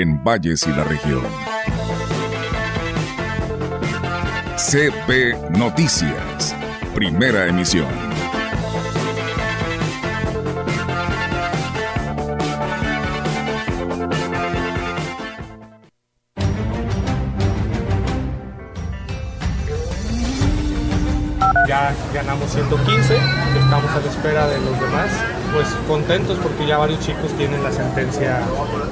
en Valles y la región. CP Noticias, primera emisión. ya ganamos 115, estamos a la espera de los demás, pues contentos porque ya varios chicos tienen la sentencia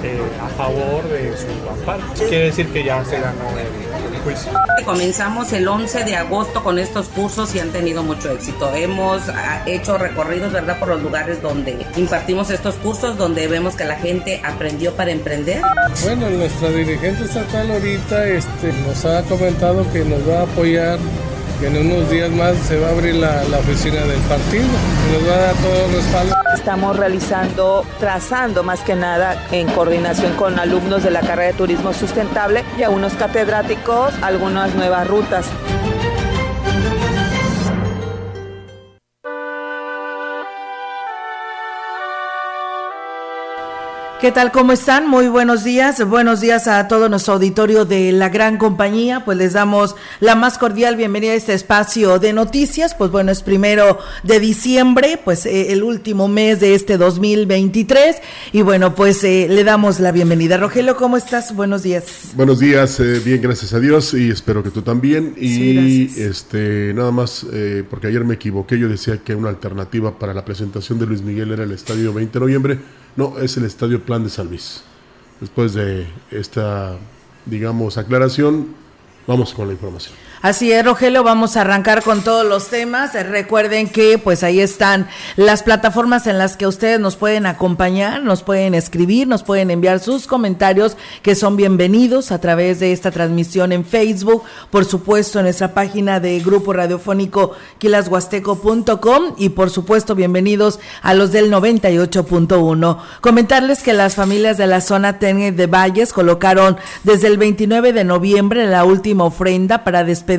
eh, a favor de su amparo. Quiere decir que ya se ganó el juicio. Comenzamos el 11 de agosto con estos cursos y han tenido mucho éxito. Hemos ah, hecho recorridos, ¿verdad?, por los lugares donde impartimos estos cursos, donde vemos que la gente aprendió para emprender. Bueno, nuestra dirigente estatal ahorita este, nos ha comentado que nos va a apoyar que en unos días más se va a abrir la, la oficina del partido, nos va a dar todo el respaldo. Estamos realizando, trazando más que nada en coordinación con alumnos de la carrera de turismo sustentable y a unos catedráticos algunas nuevas rutas. ¿Qué tal? ¿Cómo están? Muy buenos días. Buenos días a todo nuestro auditorio de la gran compañía. Pues les damos la más cordial bienvenida a este espacio de noticias. Pues bueno, es primero de diciembre, pues eh, el último mes de este 2023. Y bueno, pues eh, le damos la bienvenida. Rogelio, ¿cómo estás? Buenos días. Buenos días, eh, bien, gracias a Dios y espero que tú también. Y Sí, este, nada más, eh, porque ayer me equivoqué, yo decía que una alternativa para la presentación de Luis Miguel era el estadio 20 de noviembre. No, es el estadio Plan de San Luis. Después de esta, digamos, aclaración, vamos con la información. Así es, Rogelio, vamos a arrancar con todos los temas. Recuerden que pues ahí están las plataformas en las que ustedes nos pueden acompañar, nos pueden escribir, nos pueden enviar sus comentarios que son bienvenidos a través de esta transmisión en Facebook, por supuesto en nuestra página de Grupo Radiofónico quilashuasteco.com y por supuesto bienvenidos a los del 98.1. Comentarles que las familias de la zona Tene de Valles colocaron desde el 29 de noviembre la última ofrenda para despedir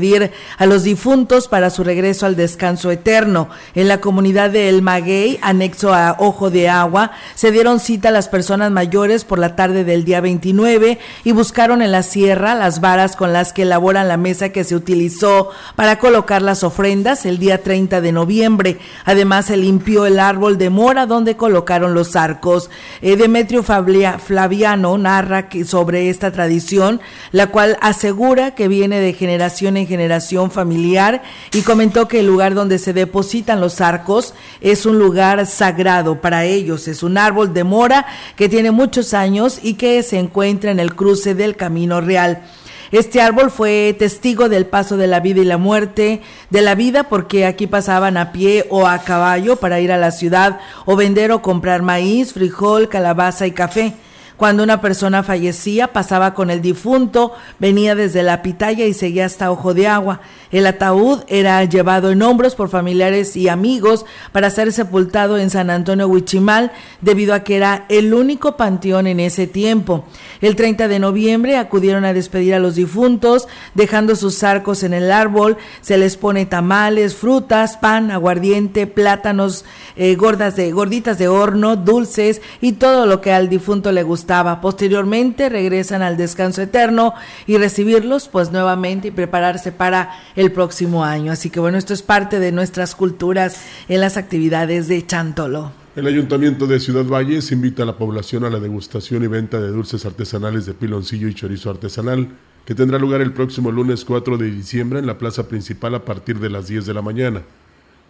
a los difuntos para su regreso al descanso eterno. En la comunidad de El Maguey, anexo a Ojo de Agua, se dieron cita a las personas mayores por la tarde del día 29 y buscaron en la sierra las varas con las que elaboran la mesa que se utilizó para colocar las ofrendas el día 30 de noviembre. Además, se limpió el árbol de mora donde colocaron los arcos. Eh, Demetrio Fablia- Flaviano narra que sobre esta tradición, la cual asegura que viene de generación en generación familiar y comentó que el lugar donde se depositan los arcos es un lugar sagrado para ellos. Es un árbol de mora que tiene muchos años y que se encuentra en el cruce del Camino Real. Este árbol fue testigo del paso de la vida y la muerte, de la vida porque aquí pasaban a pie o a caballo para ir a la ciudad o vender o comprar maíz, frijol, calabaza y café. Cuando una persona fallecía, pasaba con el difunto, venía desde la pitaya y seguía hasta Ojo de Agua. El ataúd era llevado en hombros por familiares y amigos para ser sepultado en San Antonio Huichimal, debido a que era el único panteón en ese tiempo. El 30 de noviembre acudieron a despedir a los difuntos, dejando sus arcos en el árbol, se les pone tamales, frutas, pan, aguardiente, plátanos, eh, gordas de, gorditas de horno, dulces y todo lo que al difunto le gustaba. Posteriormente regresan al descanso eterno y recibirlos pues nuevamente y prepararse para el próximo año. Así que bueno, esto es parte de nuestras culturas en las actividades de Chantolo. El Ayuntamiento de Ciudad Valles invita a la población a la degustación y venta de dulces artesanales de piloncillo y chorizo artesanal, que tendrá lugar el próximo lunes 4 de diciembre en la plaza principal a partir de las 10 de la mañana.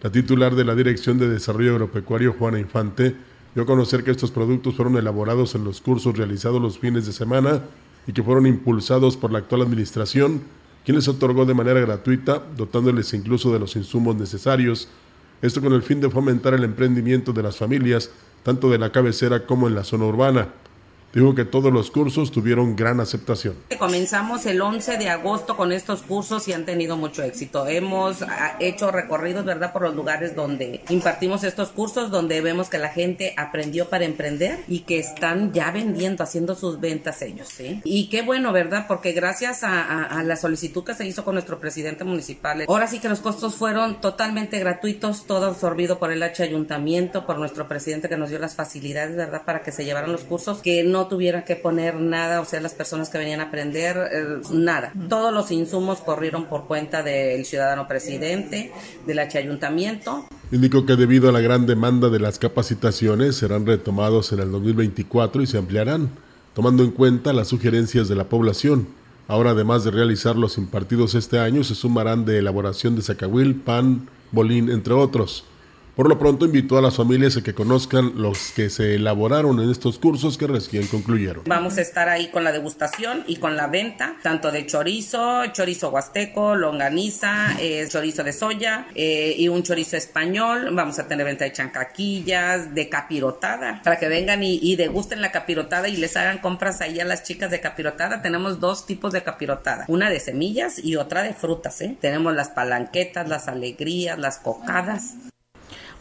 La titular de la Dirección de Desarrollo Agropecuario, Juana Infante, dio a conocer que estos productos fueron elaborados en los cursos realizados los fines de semana y que fueron impulsados por la actual administración, quien les otorgó de manera gratuita, dotándoles incluso de los insumos necesarios, esto con el fin de fomentar el emprendimiento de las familias, tanto de la cabecera como en la zona urbana. Dijo que todos los cursos tuvieron gran aceptación. Comenzamos el 11 de agosto con estos cursos y han tenido mucho éxito. Hemos ah, hecho recorridos, ¿verdad?, por los lugares donde impartimos estos cursos, donde vemos que la gente aprendió para emprender y que están ya vendiendo, haciendo sus ventas ellos, ¿sí? Y qué bueno, ¿verdad? Porque gracias a, la solicitud que se hizo con nuestro presidente municipal, ahora sí que los costos fueron totalmente gratuitos, todo absorbido por el H ayuntamiento, por nuestro presidente que nos dio las facilidades, ¿verdad?, para que se llevaran los cursos, que no tuvieran que poner nada, o sea, las personas que venían a aprender, eh, nada. Todos los insumos corrieron por cuenta del ciudadano presidente, del H ayuntamiento. Indicó que debido a la gran demanda de las capacitaciones serán retomados en el 2024 y se ampliarán, tomando en cuenta las sugerencias de la población. Ahora, además de realizar los impartidos este año, se sumarán de elaboración de zacahuil, pan, bolín, entre otros. Por lo pronto invitó a las familias a que conozcan los que se elaboraron en estos cursos que recién concluyeron. Vamos a estar ahí con la degustación y con la venta, tanto de chorizo, chorizo huasteco, longaniza, eh, chorizo de soya eh, y un chorizo español. Vamos a tener venta de chancaquillas, de capirotada, para que vengan y, y degusten la capirotada y les hagan compras ahí a las chicas de capirotada. Tenemos dos tipos de capirotada, una de semillas y otra de frutas. ¿eh? Tenemos las palanquetas, las alegrías, las cocadas.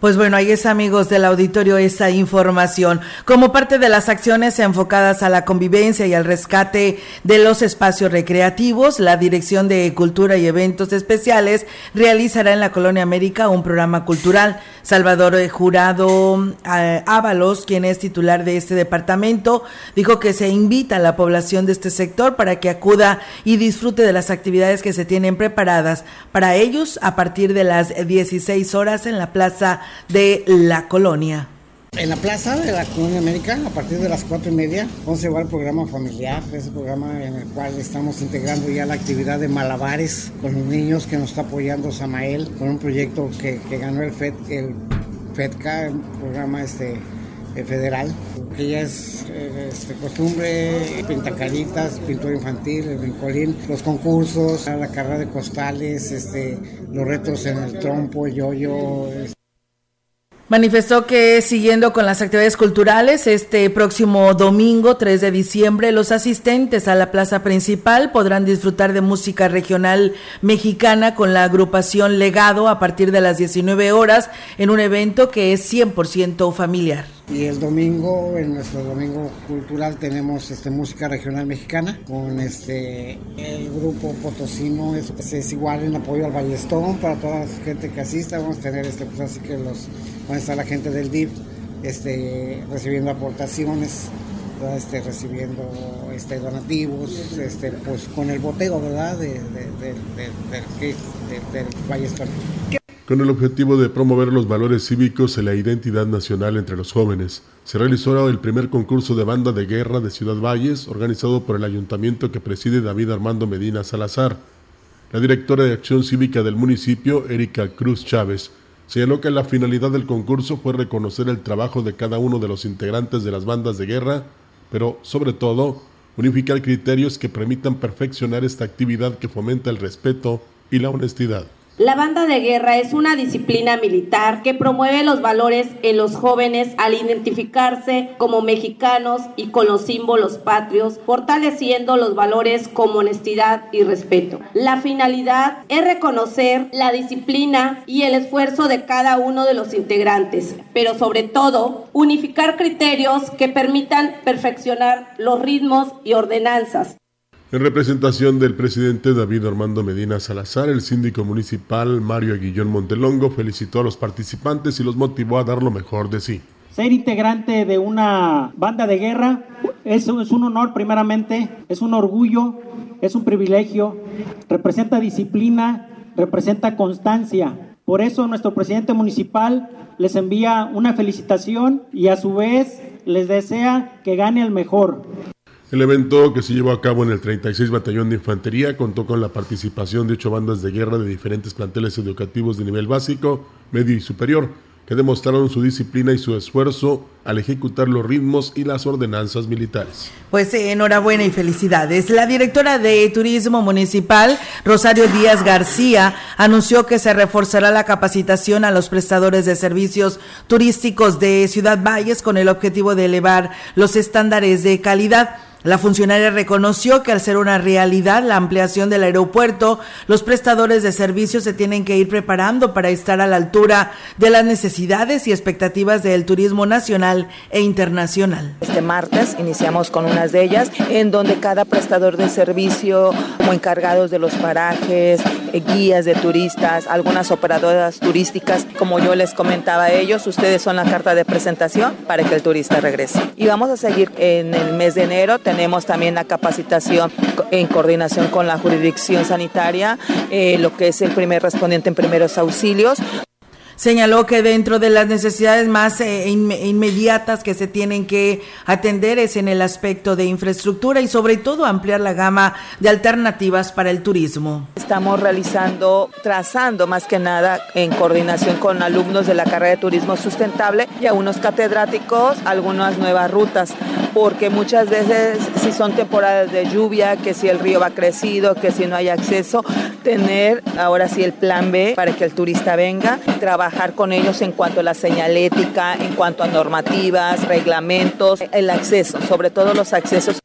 Pues bueno, ahí es amigos del auditorio esa información. Como parte de las acciones enfocadas a la convivencia y al rescate de los espacios recreativos, la Dirección de Cultura y Eventos Especiales realizará en la Colonia América un programa cultural. Salvador Jurado eh, Ábalos, quien es titular de este departamento, dijo que se invita a la población de este sector para que acuda y disfrute de las actividades que se tienen preparadas para ellos a partir de las 16 horas en la Plaza de la colonia. En la plaza de la Colonia América, a partir de las cuatro y media, vamos a llevar el programa familiar, ese programa en el cual estamos integrando ya la actividad de malabares con los niños que nos está apoyando Samael, con un proyecto que, ganó el, FED, el FEDCA, un programa este, eh, federal, que ya es este, costumbre, pintacaritas, pintura infantil, el brincolín, los concursos, la carrera de costales, este, los retos en el trompo, el yoyo. Manifestó que siguiendo con las actividades culturales, este próximo domingo 3 de diciembre, los asistentes a la plaza principal podrán disfrutar de música regional mexicana con la agrupación Legado a partir de las 19 horas en un evento que es 100% familiar. Y el domingo, en nuestro domingo cultural, tenemos este, música regional mexicana con este el grupo Potosino, es, es igual en apoyo al Ballestón para toda la gente que asista. Vamos a tener este, pues así que los a estar la gente del DIP este, recibiendo aportaciones. Este, recibiendo este, donativos este, pues, con el boteo ¿verdad? De, de, de, del Ballestón con el objetivo de promover los valores cívicos y la identidad nacional entre los jóvenes. Se realizó el primer concurso de banda de guerra de Ciudad Valles, organizado por el ayuntamiento que preside David Armando Medina Salazar. La directora de Acción Cívica del municipio, Erika Cruz Chávez, señaló que la finalidad del concurso fue reconocer el trabajo de cada uno de los integrantes de las bandas de guerra, pero sobre todo unificar criterios que permitan perfeccionar esta actividad que fomenta el respeto y la honestidad. La banda de guerra es una disciplina militar que promueve los valores en los jóvenes al identificarse como mexicanos y con los símbolos patrios, fortaleciendo los valores como honestidad y respeto. La finalidad es reconocer la disciplina y el esfuerzo de cada uno de los integrantes, pero sobre todo unificar criterios que permitan perfeccionar los ritmos y ordenanzas. En representación del presidente David Armando Medina Salazar, el síndico municipal Mario Aguillón Montelongo felicitó a los participantes y los motivó a dar lo mejor de sí. Ser integrante de una banda de guerra es, es un honor primeramente, es un orgullo, es un privilegio, representa disciplina, representa constancia. Por eso nuestro presidente municipal les envía una felicitación y a su vez les desea que gane el mejor. El evento que se llevó a cabo en el 36 Batallón de Infantería contó con la participación de ocho bandas de guerra de diferentes planteles educativos de nivel básico, medio y superior, que demostraron su disciplina y su esfuerzo al ejecutar los ritmos y las ordenanzas militares. Pues eh, enhorabuena y felicidades. La directora de Turismo Municipal, Rosario Díaz García, anunció que se reforzará la capacitación a los prestadores de servicios turísticos de Ciudad Valles con el objetivo de elevar los estándares de calidad. La funcionaria reconoció que al ser una realidad la ampliación del aeropuerto, los prestadores de servicios se tienen que ir preparando para estar a la altura de las necesidades y expectativas del turismo nacional e internacional. Este martes iniciamos con unas de ellas, en donde cada prestador de servicio, como encargados de los parajes, eh, guías de turistas, algunas operadoras turísticas, como yo les comentaba a ellos, ustedes son la carta de presentación para que el turista regrese. Y vamos a seguir en el mes de enero tenemos también la capacitación en coordinación con la jurisdicción sanitaria, eh, lo que es el primer respondiente en primeros auxilios. Señaló que dentro de las necesidades más eh, inmediatas que se tienen que atender es en el aspecto de infraestructura y sobre todo ampliar la gama de alternativas para el turismo. Estamos realizando, trazando más que nada en coordinación con alumnos de la carrera de turismo sustentable y a unos catedráticos algunas nuevas rutas, porque muchas veces si son temporadas de lluvia, que si el río va crecido, que si no hay acceso, tener ahora sí el plan B para que el turista venga, trabajar trabajar con ellos en cuanto a la señalética, en cuanto a normativas, reglamentos, el acceso, sobre todo los accesos.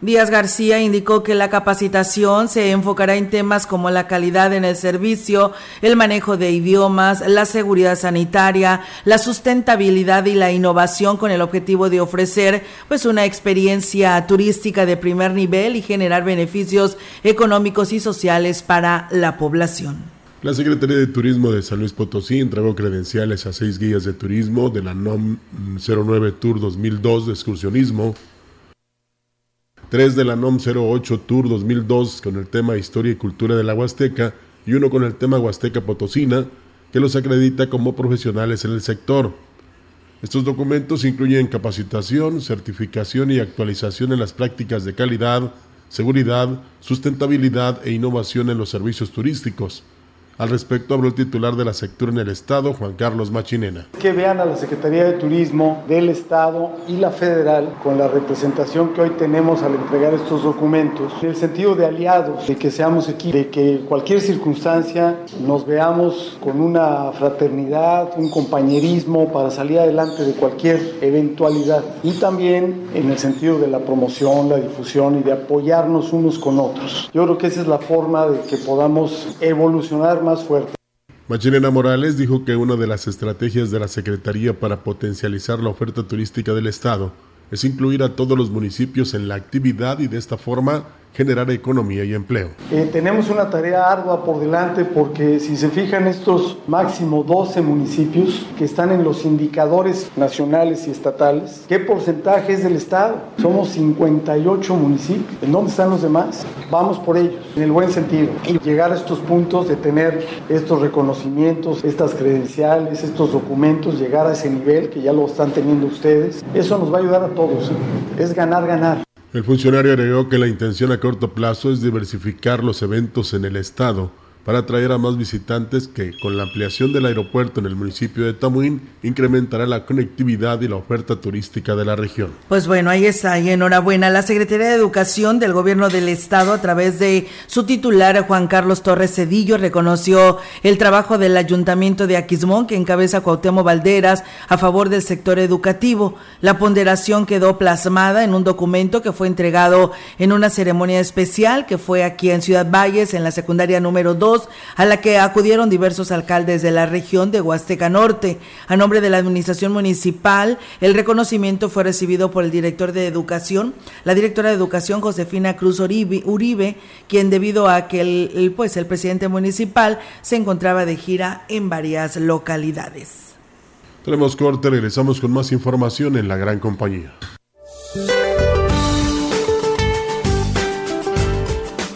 Díaz García indicó que la capacitación se enfocará en temas como la calidad en el servicio, el manejo de idiomas, la seguridad sanitaria, la sustentabilidad y la innovación con el objetivo de ofrecer pues una experiencia turística de primer nivel y generar beneficios económicos y sociales para la población. La Secretaría de Turismo de San Luis Potosí entregó credenciales a seis guías de turismo de la NOM 09 Tour 2002 de excursionismo, tres de la NOM 08 Tour 2002 con el tema Historia y Cultura de la Huasteca y uno con el tema Huasteca Potosina, que los acredita como profesionales en el sector. Estos documentos incluyen capacitación, certificación y actualización en las prácticas de calidad, seguridad, sustentabilidad e innovación en los servicios turísticos al respecto habló el titular de la sectura en el Estado, Juan Carlos Machinena. Que vean a la Secretaría de Turismo del Estado y la Federal con la representación que hoy tenemos al entregar estos documentos, en el sentido de aliados, de que seamos equipo, de que cualquier circunstancia nos veamos con una fraternidad, un compañerismo para salir adelante de cualquier eventualidad. Y también en el sentido de la promoción, la difusión y de apoyarnos unos con otros. Yo creo que esa es la forma de que podamos evolucionar más fuerte. Machinena Morales dijo que una de las estrategias de la Secretaría para potencializar la oferta turística del Estado es incluir a todos los municipios en la actividad y de esta forma generar economía y empleo. Eh, tenemos una tarea ardua por delante porque si se fijan estos máximo 12 municipios que están en los indicadores nacionales y estatales, ¿qué porcentaje es del Estado? Somos 58 municipios. ¿En dónde están los demás? Vamos por ellos, en el buen sentido. Y llegar a estos puntos de tener estos reconocimientos, estas credenciales, estos documentos, llegar a ese nivel que ya lo están teniendo ustedes, eso nos va a ayudar a todos. ¿eh? Es ganar, ganar. El funcionario agregó que la intención a corto plazo es diversificar los eventos en el estado para atraer a más visitantes que, con la ampliación del aeropuerto en el municipio de Tamuín, incrementará la conectividad y la oferta turística de la región. Pues bueno, ahí está, y enhorabuena. La Secretaría de Educación del Gobierno del Estado, a través de su titular, Juan Carlos Torres Cedillo, reconoció el trabajo del Ayuntamiento de Aquismón, que encabeza Cuauhtémoc Valderas, a favor del sector educativo. La ponderación quedó plasmada en un documento que fue entregado en una ceremonia especial que fue aquí en Ciudad Valles, en la secundaria número 2 a la que acudieron diversos alcaldes de la región de Huasteca Norte. A nombre de la administración municipal, el reconocimiento fue recibido por el director de Educación, la directora de Educación Josefina Cruz Uribe, quien debido a que el, pues, el presidente municipal se encontraba de gira en varias localidades. Tenemos corte, regresamos con más información en la gran compañía.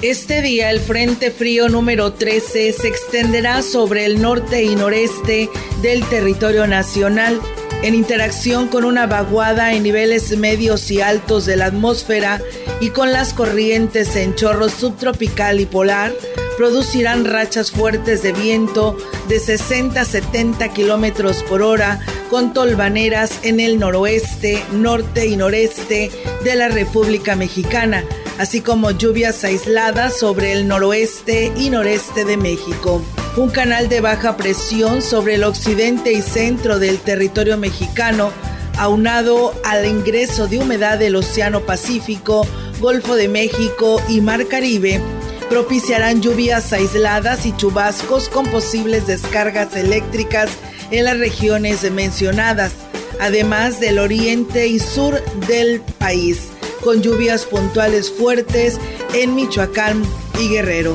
Este día el Frente Frío número 13 se extenderá sobre el norte y noreste del territorio nacional en interacción con una vaguada en niveles medios y altos de la atmósfera y con las corrientes en chorro subtropical y polar producirán rachas fuertes de viento de 60 a 70 kilómetros por hora con tolvaneras en el noroeste, norte y noreste de la República Mexicana, así como lluvias aisladas sobre el noroeste y noreste de México. Un canal de baja presión sobre el occidente y centro del territorio mexicano, aunado al ingreso de humedad del Océano Pacífico, Golfo de México y Mar Caribe, propiciarán lluvias aisladas y chubascos con posibles descargas eléctricas en las regiones mencionadas, además del oriente y sur del país, con lluvias puntuales fuertes en Michoacán y Guerrero.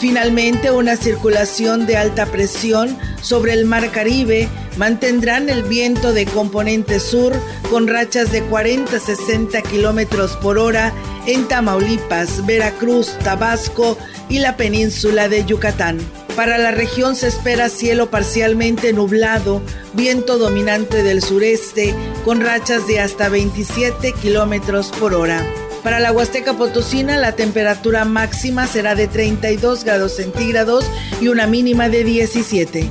Finalmente, una circulación de alta presión sobre el Mar Caribe mantendrán el viento de componente sur con rachas de 40-60 kilómetros por hora en Tamaulipas, Veracruz, Tabasco y la península de Yucatán. Para la región se espera cielo parcialmente nublado, viento dominante del sureste con rachas de hasta 27 kilómetros por hora. Para la Huasteca Potosina la temperatura máxima será de 32 grados centígrados y una mínima de 17.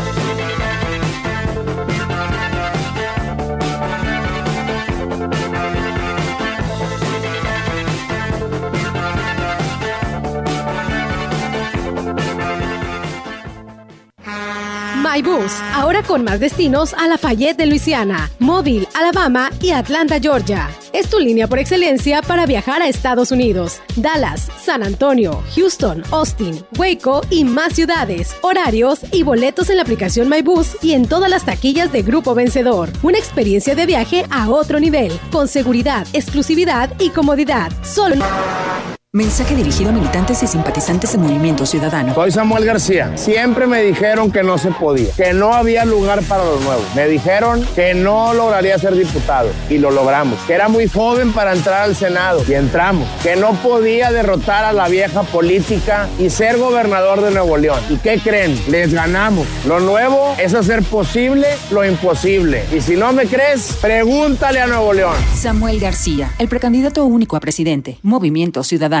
MyBus, ahora con más destinos a Lafayette de Luisiana, Mobile, Alabama y Atlanta, Georgia. Es tu línea por excelencia para viajar a Estados Unidos, Dallas, San Antonio, Houston, Austin, Waco y más ciudades, horarios y boletos en la aplicación MyBus y en todas las taquillas de Grupo Vencedor. Una experiencia de viaje a otro nivel, con seguridad, exclusividad y comodidad. Solo Mensaje dirigido a militantes y simpatizantes del Movimiento Ciudadano. Soy Samuel García. Siempre me dijeron que no se podía, que no había lugar para los nuevos. Me dijeron que no lograría ser diputado y lo logramos. Que era muy joven para entrar al Senado y entramos. Que no podía derrotar a la vieja política y ser gobernador de Nuevo León. ¿Y qué creen? Les ganamos. Lo nuevo es hacer posible lo imposible. Y si no me crees, pregúntale a Nuevo León. Samuel García, el precandidato único a presidente. Movimiento Ciudadano.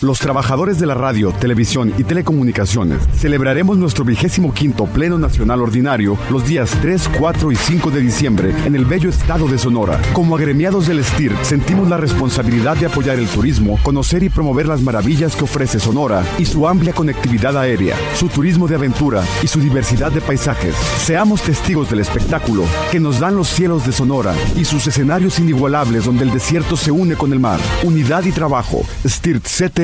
Los trabajadores de la radio, televisión y telecomunicaciones celebraremos nuestro vigésimo quinto Pleno Nacional Ordinario los días 3, 4 y 5 de diciembre en el bello estado de Sonora. Como agremiados del STIR, sentimos la responsabilidad de apoyar el turismo, conocer y promover las maravillas que ofrece Sonora y su amplia conectividad aérea, su turismo de aventura y su diversidad de paisajes. Seamos testigos del espectáculo que nos dan los cielos de Sonora y sus escenarios inigualables donde el desierto se une con el mar. Unidad y trabajo. STIR CT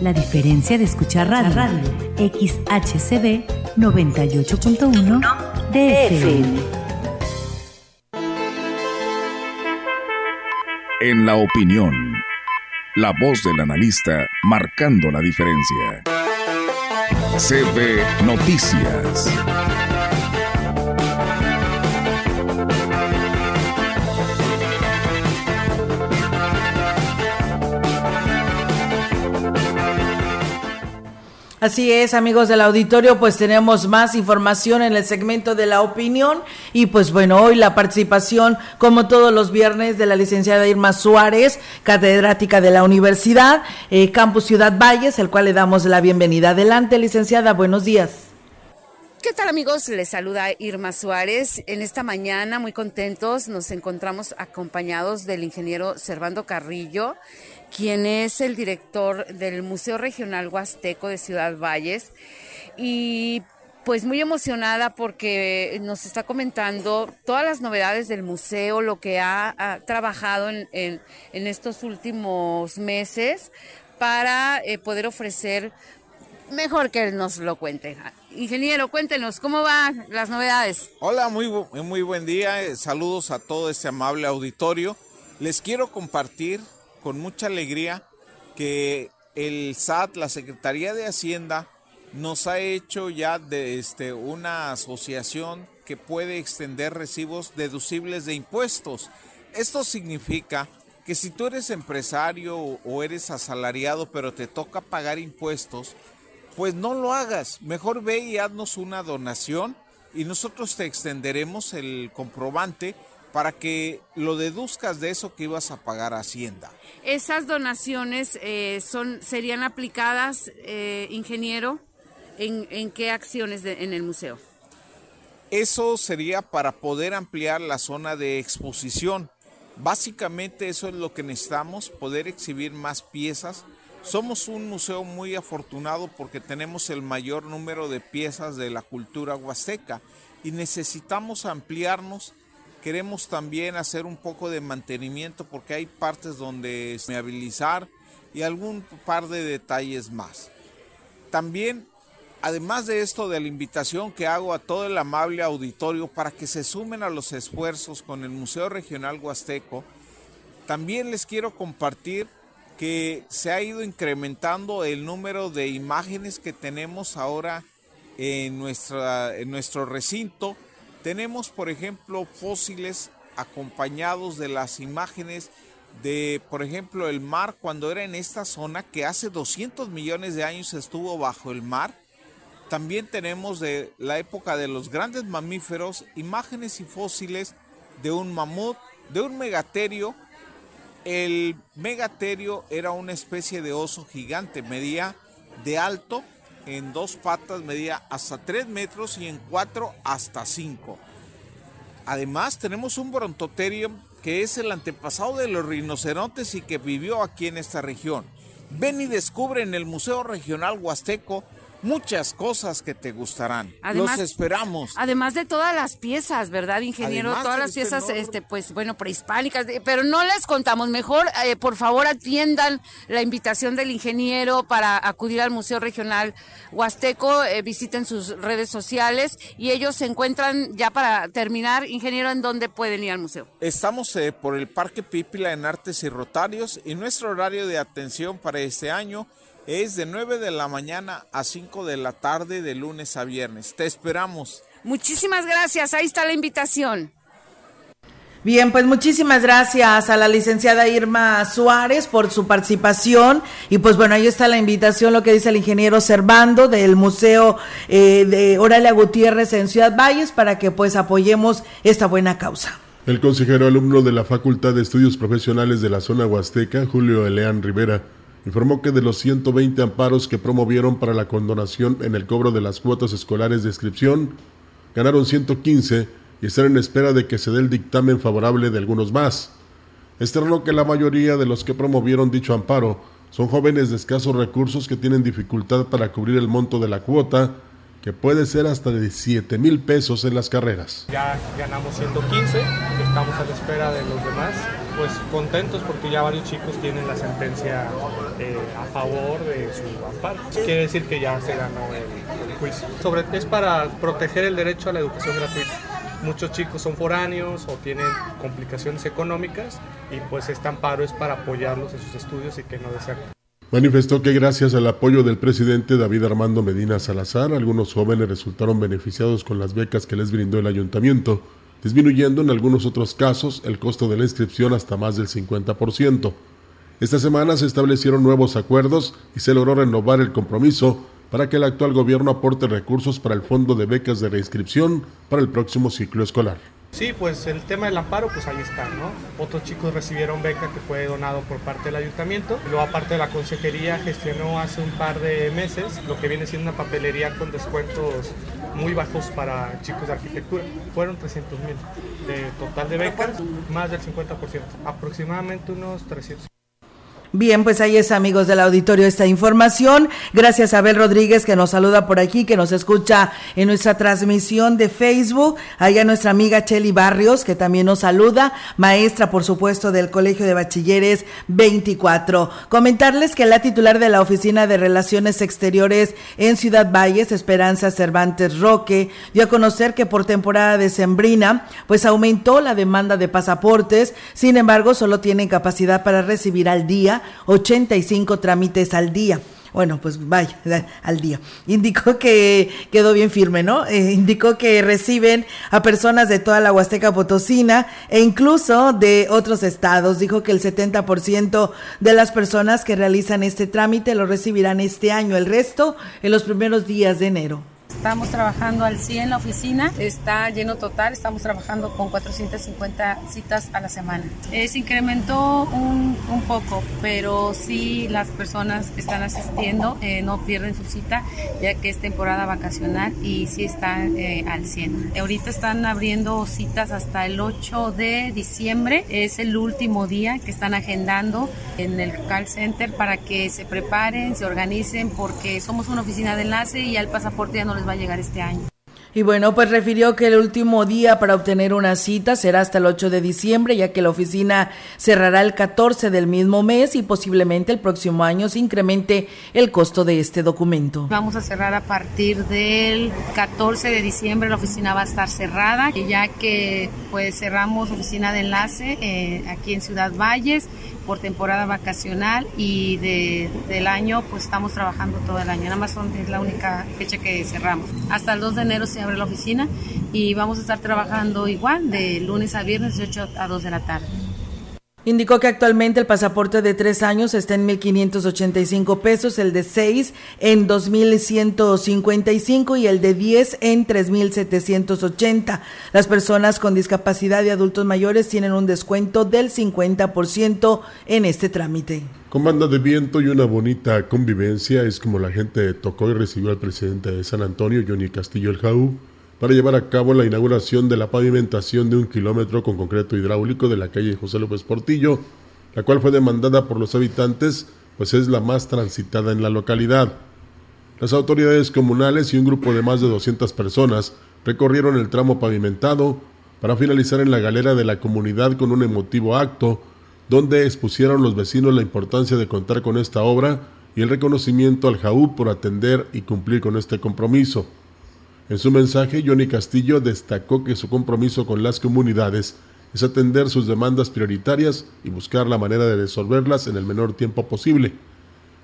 La diferencia de escuchar radio, radio XHCB 98.1 DFM. En la opinión, la voz del analista marcando la diferencia. CB Noticias. Así es, amigos del auditorio, pues tenemos más información en el segmento de la opinión y pues bueno, hoy la participación, como todos los viernes, de la licenciada Irma Suárez, catedrática de la Universidad eh, Campus Ciudad Valles, el cual le damos la bienvenida. Adelante, licenciada, buenos días. ¿Qué tal amigos? Les saluda Irma Suárez. En esta mañana, muy contentos, nos encontramos acompañados del ingeniero Servando Carrillo quien es el director del Museo Regional Huasteco de Ciudad Valles. Y pues muy emocionada porque nos está comentando todas las novedades del museo, lo que ha, trabajado en, estos últimos meses para eh, poder ofrecer mejor que nos lo cuente. Ingeniero, cuéntenos, ¿cómo van las novedades? Hola, muy, muy buen día. Eh, saludos a todo este amable auditorio. Les quiero compartir con mucha alegría que el SAT, la Secretaría de Hacienda, nos ha hecho ya de este, una asociación que puede extender recibos deducibles de impuestos. Esto significa que si tú eres empresario o eres asalariado pero te toca pagar impuestos, pues no lo hagas. Mejor ve y haznos una donación y nosotros te extenderemos el comprobante para que lo deduzcas de eso que ibas a pagar a Hacienda. ¿Esas donaciones eh, son, serían aplicadas, eh, ingeniero, ¿En, qué acciones en el museo? Eso sería para poder ampliar la zona de exposición. Básicamente eso es lo que necesitamos, poder exhibir más piezas. Somos un museo muy afortunado porque tenemos el mayor número de piezas de la cultura huasteca y necesitamos ampliarnos Queremos también hacer un poco de mantenimiento porque hay partes donde habilitar y algún par de detalles más. También, además de esto, de la invitación que hago a todo el amable auditorio para que se sumen a los esfuerzos con el Museo Regional Huasteco, también les quiero compartir que se ha ido incrementando el número de imágenes que tenemos ahora en, nuestra, en nuestro recinto tenemos, por ejemplo, fósiles acompañados de las imágenes de, por ejemplo, el mar cuando era en esta zona que hace 200 millones de años estuvo bajo el mar. También tenemos de la época de los grandes mamíferos imágenes y fósiles de un mamut, de un megaterio. El megaterio era una especie de oso gigante, medía de alto en dos patas medía hasta 3 metros y en cuatro hasta 5. Además tenemos un brontoterio que es el antepasado de los rinocerontes y que vivió aquí en esta región. Ven y descubre en el Museo Regional Huasteco muchas cosas que te gustarán. Los esperamos. Además de todas las piezas, ¿verdad, ingeniero? todas las este piezas, este, pues, bueno, prehispánicas, pero no les contamos. Mejor, eh, por favor, atiendan la invitación del ingeniero para acudir al Museo Regional Huasteco, eh, visiten sus redes sociales y ellos se encuentran, ya para terminar, ingeniero, ¿en dónde pueden ir al museo? Estamos eh, por el Parque Pípila en Artes y Rotarios y nuestro horario de atención para este año es de 9 de la mañana a 5 de la tarde de lunes a viernes. Te esperamos. Muchísimas gracias. Ahí está la invitación. Bien, pues muchísimas gracias a la licenciada Irma Suárez por su participación y pues bueno, ahí está la invitación, lo que dice el ingeniero Servando del Museo eh, de Oralia Gutiérrez en Ciudad Valles para que pues apoyemos esta buena causa. El consejero alumno de la Facultad de Estudios Profesionales de la zona Huasteca, Julio Eleán Rivera, informó que de los 120 amparos que promovieron para la condonación en el cobro de las cuotas escolares de inscripción, ganaron 115 y están en espera de que se dé el dictamen favorable de algunos más. Externó que la mayoría de los que promovieron dicho amparo son jóvenes de escasos recursos que tienen dificultad para cubrir el monto de la cuota, que puede ser hasta de 7 mil pesos en las carreras. Ya ganamos 115, estamos a la espera de los demás, pues contentos porque ya varios chicos tienen la sentencia eh, a favor de su amparo. Quiere decir que ya se ganó el, juicio. Es para proteger el derecho a la educación gratuita muchos chicos son foráneos o tienen complicaciones económicas y pues este amparo es para apoyarlos en sus estudios y que no deserten. Manifestó que gracias al apoyo del presidente David Armando Medina Salazar, algunos jóvenes resultaron beneficiados con las becas que les brindó el ayuntamiento, disminuyendo en algunos otros casos el costo de la inscripción hasta más del 50%. Esta semana se establecieron nuevos acuerdos y se logró renovar el compromiso para que el actual gobierno aporte recursos para el fondo de becas de reinscripción para el próximo ciclo escolar. Sí, pues el tema del amparo, pues ahí está, ¿no? Otros chicos recibieron beca que fue donado por parte del ayuntamiento. Luego, aparte de la consejería, gestionó hace un par de meses lo que viene siendo una papelería con descuentos muy bajos para chicos de arquitectura. Fueron 300 mil de total de becas, más del 50%, aproximadamente unos 300. Bien, pues ahí es, amigos del auditorio, esta información. Gracias a Abel Rodríguez que nos saluda por aquí, que nos escucha en nuestra transmisión de Facebook. Allá nuestra amiga Cheli Barrios, que también nos saluda, maestra, por supuesto, del Colegio de Bachilleres 24. Comentarles que la titular de la Oficina de Relaciones Exteriores en Ciudad Valles, Esperanza Cervantes Roque, dio a conocer que por temporada de sembrina, pues aumentó la demanda de pasaportes. Sin embargo, solo tienen capacidad para recibir al día 85 trámites al día. Bueno, pues vaya, al día. Indicó que quedó bien firme, ¿no? Eh, indicó que reciben a personas de toda la Huasteca Potosina e incluso de otros estados. Dijo que el 70% de las personas que realizan este trámite lo recibirán este año, el resto en los primeros días de enero. Estamos trabajando al 100 en la oficina, está lleno total, estamos trabajando con 450 citas a la semana. Eh, se incrementó un, un, poco, pero sí las personas que están asistiendo eh, no pierden su cita, ya que es temporada vacacional y sí están eh, al 100. Ahorita están abriendo citas hasta el 8 de diciembre, es el último día que están agendando en el call center para que se preparen, se organicen, porque somos una oficina de enlace y ya el pasaporte ya no les va a llegar este año. Y bueno, pues refirió que el último día para obtener una cita será hasta el 8 de diciembre, ya que la oficina cerrará el 14 del mismo mes y posiblemente el próximo año se incremente el costo de este documento. Vamos a cerrar a partir del 14 de diciembre, la oficina va a estar cerrada, ya que pues cerramos oficina de enlace eh, aquí en Ciudad Valles por temporada vacacional y de, del año pues estamos trabajando todo el año. En Amazon es la única fecha que cerramos. Hasta el 2 de enero se abre la oficina y vamos a estar trabajando igual de lunes a viernes de 8 a 2 de la tarde. Indicó que actualmente el pasaporte de tres años está en 1.585 pesos, el de seis en 2.155 y el de 10 en 3.780. Las personas con discapacidad y adultos mayores tienen un descuento del 50% en este trámite. Con de viento y una bonita convivencia es como la gente tocó y recibió al presidente de San Antonio, Johnny Castillo el Jaú, para llevar a cabo la inauguración de la pavimentación de un kilómetro con concreto hidráulico de la calle José López Portillo, la cual fue demandada por los habitantes, pues es la más transitada en la localidad. Las autoridades comunales y un grupo de más de 200 personas recorrieron el tramo pavimentado para finalizar en la galera de la comunidad con un emotivo acto donde expusieron los vecinos la importancia de contar con esta obra y el reconocimiento al JAU por atender y cumplir con este compromiso. En su mensaje, Johnny Castillo destacó que su compromiso con las comunidades es atender sus demandas prioritarias y buscar la manera de resolverlas en el menor tiempo posible.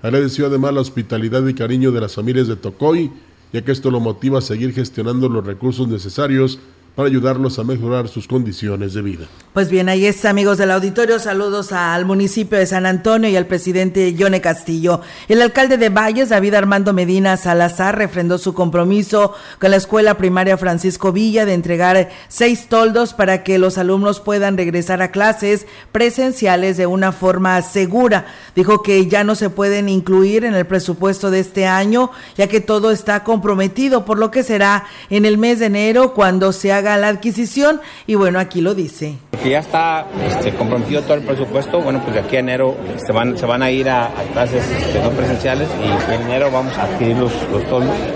Agradeció además la hospitalidad y cariño de las familias de Tocoy, ya que esto lo motiva a seguir gestionando los recursos necesarios para ayudarlos a mejorar sus condiciones de vida. Pues bien, ahí está, amigos del auditorio. Saludos al municipio de San Antonio y al presidente Yone Castillo. El alcalde de Valles, David Armando Medina Salazar, refrendó su compromiso con la escuela primaria Francisco Villa de entregar seis toldos para que los alumnos puedan regresar a clases presenciales de una forma segura. Dijo que ya no se pueden incluir en el presupuesto de este año, ya que todo está comprometido, por lo que será en el mes de enero cuando se haga la adquisición y bueno, aquí lo dice. Que ya está este, comprometido todo el presupuesto, bueno, pues de aquí a enero se este, van, se van a ir a, clases este, no presenciales y en enero vamos a adquirir los, los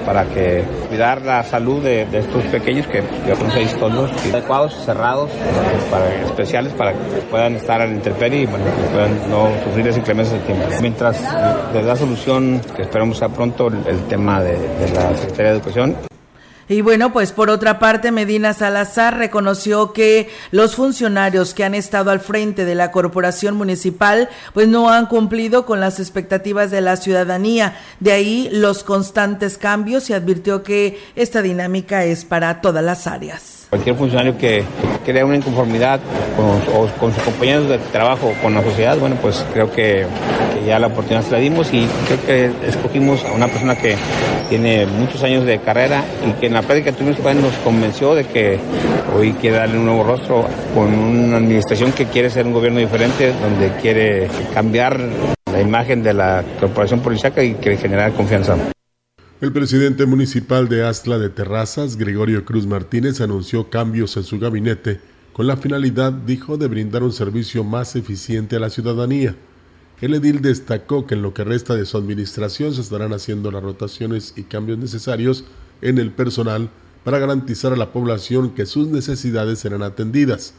para que cuidar la salud de, estos pequeños que ya son seis toldos adecuados, cerrados, para, especiales para que puedan estar al intemperie y bueno, que puedan no sufrir las inclemencias del tiempo. Mientras les da solución, que esperamos sea pronto, el, tema de, de la Secretaría de Educación y bueno, pues por otra parte, Medina Salazar reconoció que los funcionarios que han estado al frente de la corporación municipal pues no han cumplido con las expectativas de la ciudadanía. De ahí los constantes cambios y advirtió que esta dinámica es para todas las áreas. Cualquier funcionario que crea una inconformidad con, con sus compañeros de trabajo o con la sociedad, bueno, pues creo que, ya la oportunidad se la dimos y creo que escogimos a una persona que tiene muchos años de carrera y que en la práctica tuvimos nos convenció de que hoy quiere darle un nuevo rostro con una administración que quiere ser un gobierno diferente, donde quiere cambiar la imagen de la corporación policiaca y quiere generar confianza. El presidente municipal de Astla de Terrazas, Gregorio Cruz Martínez, anunció cambios en su gabinete con la finalidad, dijo, de brindar un servicio más eficiente a la ciudadanía. El edil destacó que en lo que resta de su administración se estarán haciendo las rotaciones y cambios necesarios en el personal para garantizar a la población que sus necesidades serán atendidas.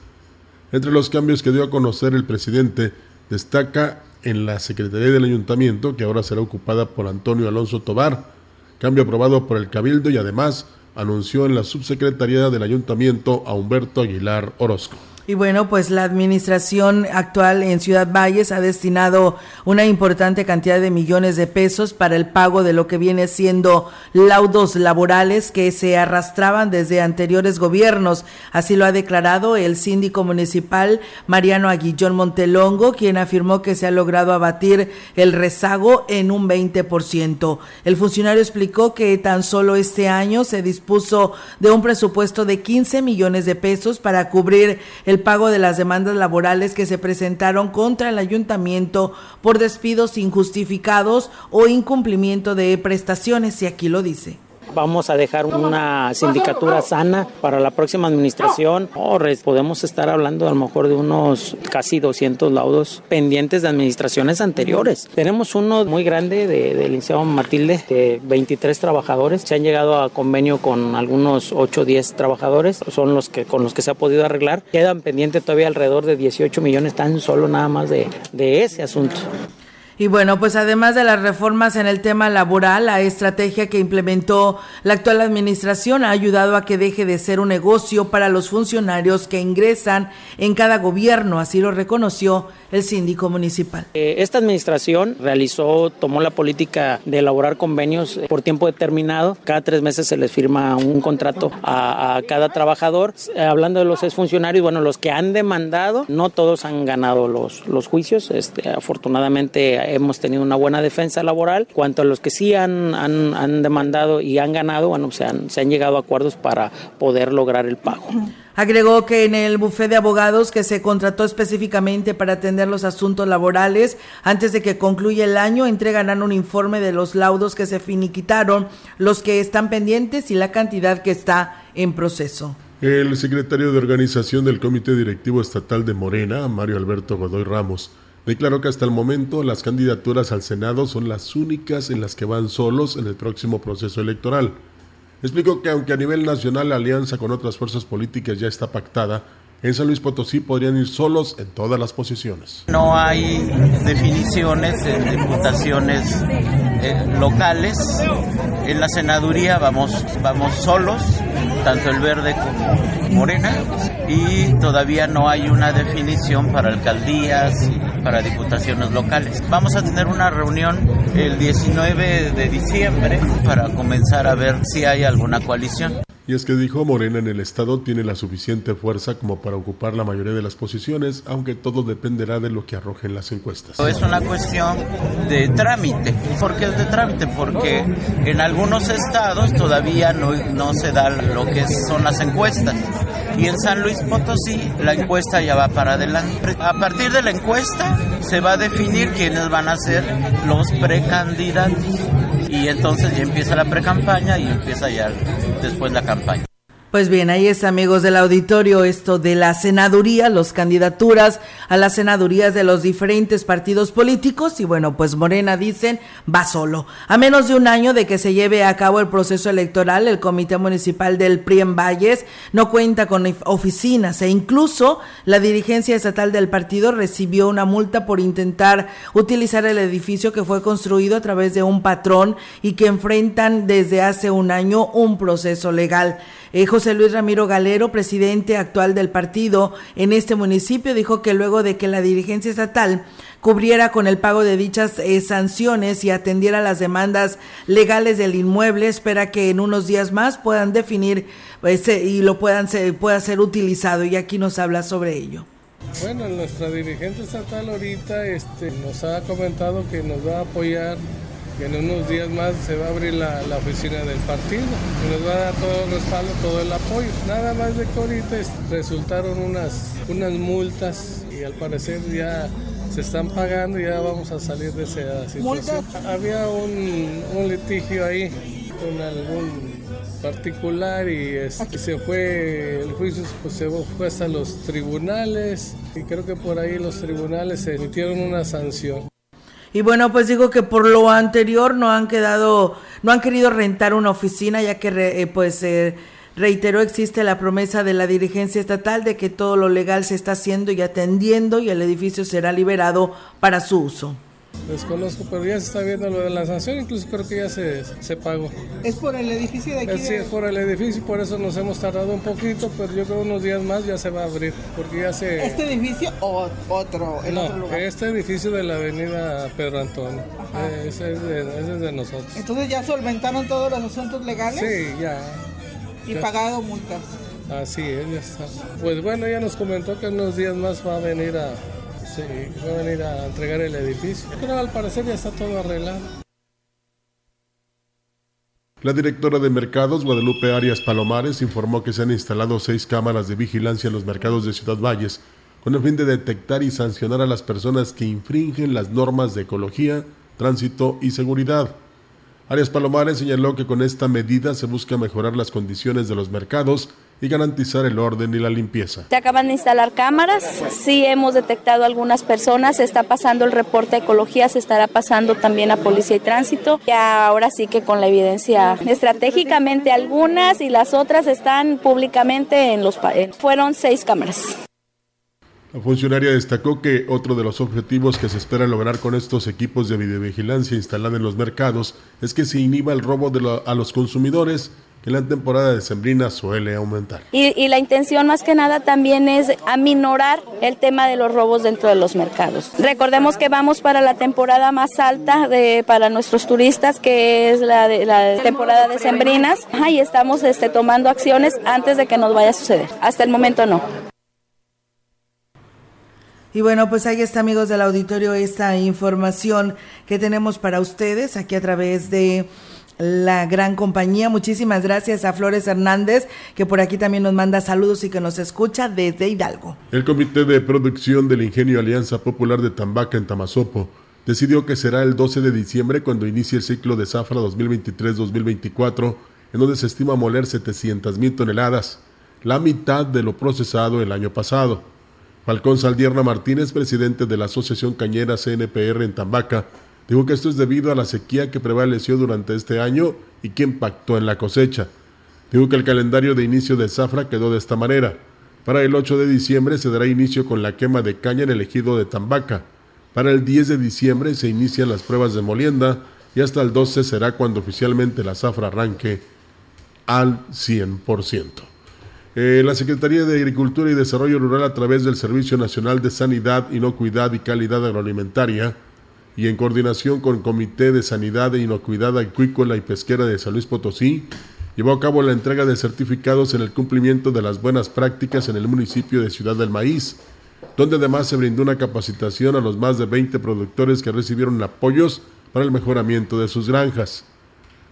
Entre los cambios que dio a conocer el presidente, destaca en la Secretaría del Ayuntamiento, que ahora será ocupada por Antonio Alonso Tobar, cambio aprobado por el Cabildo y además anunció en la subsecretaría del Ayuntamiento a Humberto Aguilar Orozco. Y bueno, pues la administración actual en Ciudad Valles ha destinado una importante cantidad de millones de pesos para el pago de lo que viene siendo laudos laborales que se arrastraban desde anteriores gobiernos. Así lo ha declarado el síndico municipal Mariano Aguillón Montelongo, quien afirmó que se ha logrado abatir el rezago en un 20%. El funcionario explicó que tan solo este año se dispuso de un presupuesto de 15 millones de pesos para cubrir el pago de las demandas laborales que se presentaron contra el ayuntamiento por despidos injustificados o incumplimiento de prestaciones, y aquí lo dice. Vamos a dejar una sindicatura sana para la próxima administración. Oh, podemos estar hablando a lo mejor de unos casi 200 laudos pendientes de administraciones anteriores. Tenemos uno muy grande del de, Liceo Matilde de 23 trabajadores. Se han llegado a convenio con algunos 8 o 10 trabajadores. Son los que con los que se ha podido arreglar. Quedan pendientes todavía alrededor de 18 millones tan solo nada más de, de ese asunto. Y bueno, pues además de las reformas en el tema laboral, la estrategia que implementó la actual administración ha ayudado a que deje de ser un negocio para los funcionarios que ingresan en cada gobierno, así lo reconoció el síndico municipal. Eh, esta administración realizó, tomó la política de elaborar convenios por tiempo determinado. Cada tres meses se les firma un contrato a, cada trabajador. Eh, hablando de los exfuncionarios, bueno, los que han demandado, no todos han ganado los, los juicios. Este, afortunadamente hemos tenido una buena defensa laboral. Cuanto a los que sí han, han, demandado y han ganado, bueno, se han, se han llegado a acuerdos para poder lograr el pago. Agregó que en el bufé de abogados que se contrató específicamente para atender los asuntos laborales, antes de que concluya el año, entregarán un informe de los laudos que se finiquitaron, los que están pendientes y la cantidad que está en proceso. El secretario de organización del Comité Directivo Estatal de Morena, Mario Alberto Godoy Ramos, declaró que hasta el momento las candidaturas al Senado son las únicas en las que van solos en el próximo proceso electoral. Explicó que aunque a nivel nacional la alianza con otras fuerzas políticas ya está pactada, en San Luis Potosí podrían ir solos en todas las posiciones. No hay definiciones en diputaciones eh, locales. En la senaduría vamos, vamos solos, tanto el verde como Morena, y todavía no hay una definición para alcaldías y para diputaciones locales. Vamos a tener una reunión el 19 de diciembre para comenzar a ver si hay alguna coalición. Y es que dijo, Morena en el Estado tiene la suficiente fuerza como para ocupar la mayoría de las posiciones, aunque todo dependerá de lo que arrojen las encuestas. Es una cuestión de trámite. ¿Por qué es de trámite? Porque en algunos estados todavía no, se da lo que son las encuestas. Y en San Luis Potosí la encuesta ya va para adelante. A partir de la encuesta se va a definir quiénes van a ser los precandidatos y entonces ya empieza la pre-campaña y empieza ya después la campaña. Pues bien, ahí es amigos del auditorio esto de la senaduría, las candidaturas a las senadurías de los diferentes partidos políticos y bueno, pues Morena dicen va solo. A menos de un año de que se lleve a cabo el proceso electoral, el Comité Municipal del PRI en Valles no cuenta con oficinas e incluso la dirigencia estatal del partido recibió una multa por intentar utilizar el edificio que fue construido a través de un patrón y que enfrentan desde hace un año un proceso legal. Eh, José Luis Ramiro Galero, presidente actual del partido en este municipio, dijo que luego de que la dirigencia estatal cubriera con el pago de dichas eh, sanciones y atendiera las demandas legales del inmueble, espera que en unos días más puedan definir pues, eh, y lo puedan ser, pueda ser utilizado y aquí nos habla sobre ello. Bueno, nuestra dirigente estatal ahorita este, nos ha comentado que nos va a apoyar en unos días más se va a abrir la, oficina del partido y nos va a dar todo el respaldo, todo el apoyo. Nada más de que ahorita resultaron unas, unas multas y al parecer ya se están pagando y ya vamos a salir de esa situación. Había un, un litigio ahí con algún particular y este, se fue, el juicio pues, se fue hasta los tribunales y creo que por ahí los tribunales emitieron una sanción. Y bueno, pues digo que por lo anterior no han quedado, no han querido rentar una oficina, ya que eh, pues eh, reiteró existe la promesa de la dirigencia estatal de que todo lo legal se está haciendo y atendiendo y el edificio será liberado para su uso. Desconozco, pero ya se está viendo lo de la sanción, incluso creo que ya se, se pagó. ¿Es por el edificio de aquí? Sí, es por el edificio, por eso nos hemos tardado un poquito, pero yo creo unos días más ya se va a abrir, porque ya se... ¿Este edificio o otro, en otro lugar? este edificio de la avenida Pedro Antonio, eh, ese es, de, ese es de nosotros. Entonces ya solventaron todos los asuntos legales? Sí, ya. ¿Y pagado multas? Así es, ya está. Pues bueno, ya nos comentó que unos días más va a venir a Sí, va a venir a entregar el edificio. Pero al parecer ya está todo arreglado. La directora de mercados, Guadalupe Arias Palomares, informó que se han instalado seis cámaras de vigilancia en los mercados de Ciudad Valles con el fin de detectar y sancionar a las personas que infringen las normas de ecología, tránsito y seguridad. Arias Palomares señaló que con esta medida se busca mejorar las condiciones de los mercados y garantizar el orden y la limpieza. Se acaban de instalar cámaras, sí hemos detectado algunas personas, se está pasando el reporte de ecología, se estará pasando también a policía y tránsito. Y ahora sí que con la evidencia estratégicamente algunas y las otras están públicamente en los... Fueron seis cámaras. La funcionaria destacó que otro de los objetivos que se espera lograr con estos equipos de videovigilancia instalados en los mercados es que se inhiba el robo de a los consumidores en la temporada de sembrina suele aumentar. Y, la intención más que nada también es aminorar el tema de los robos dentro de los mercados. Recordemos que vamos para la temporada más alta de, para nuestros turistas, que es la, de, la temporada de sembrinas, y estamos este, tomando acciones antes de que nos vaya a suceder. Hasta el momento no. Y bueno, pues ahí está, amigos del auditorio, esta información que tenemos para ustedes aquí a través de la gran compañía. Muchísimas gracias a Flores Hernández, que por aquí también nos manda saludos y que nos escucha desde Hidalgo. El Comité de Producción del Ingenio Alianza Popular de Tambaca en Tamazopo decidió que será el 12 de diciembre cuando inicie el ciclo de zafra 2023-2024, en donde se estima moler 700 mil toneladas, la mitad de lo procesado el año pasado. Falcón Saldierna Martínez, presidente de la Asociación Cañera CNPR en Tambaca, dijo que esto es debido a la sequía que prevaleció durante este año y que impactó en la cosecha. Dijo que el calendario de inicio de zafra quedó de esta manera. Para el 8 de diciembre se dará inicio con la quema de caña en el ejido de Tambaca. Para el 10 de diciembre se inician las pruebas de molienda y hasta el 12 será cuando oficialmente la zafra arranque al 100%. Eh, la Secretaría de Agricultura y Desarrollo Rural a través del Servicio Nacional de Sanidad, Inocuidad y Calidad Agroalimentaria y en coordinación con el Comité de Sanidad e Inocuidad Acuícola y Pesquera de San Luis Potosí, llevó a cabo la entrega de certificados en el cumplimiento de las buenas prácticas en el municipio de Ciudad del Maíz, donde además se brindó una capacitación a los más de 20 productores que recibieron apoyos para el mejoramiento de sus granjas.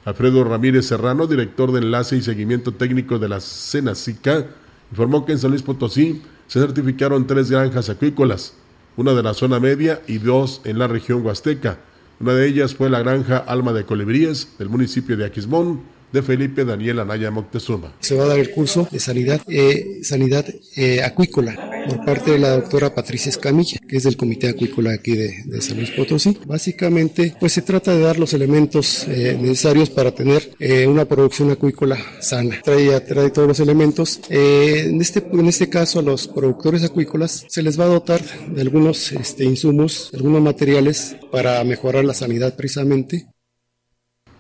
Alfredo Ramírez Serrano, director de enlace y seguimiento técnico de la Senacica, informó que en San Luis Potosí se certificaron tres granjas acuícolas, una de la zona media y dos en la región huasteca. Una de ellas fue la granja Alma de Colibríes del municipio de Aquismón, de Felipe Daniel Anaya Moctezuma. Se va a dar el curso de sanidad, eh, sanidad eh, acuícola por parte de la doctora Patricia Escamilla, que es del Comité Acuícola aquí de, de San Luis Potosí. Básicamente, pues se trata de dar los elementos eh, necesarios para tener eh, una producción acuícola sana. Trae, trae todos los elementos. Eh, en, este, en este caso, a los productores acuícolas se les va a dotar de algunos este, insumos, algunos materiales para mejorar la sanidad precisamente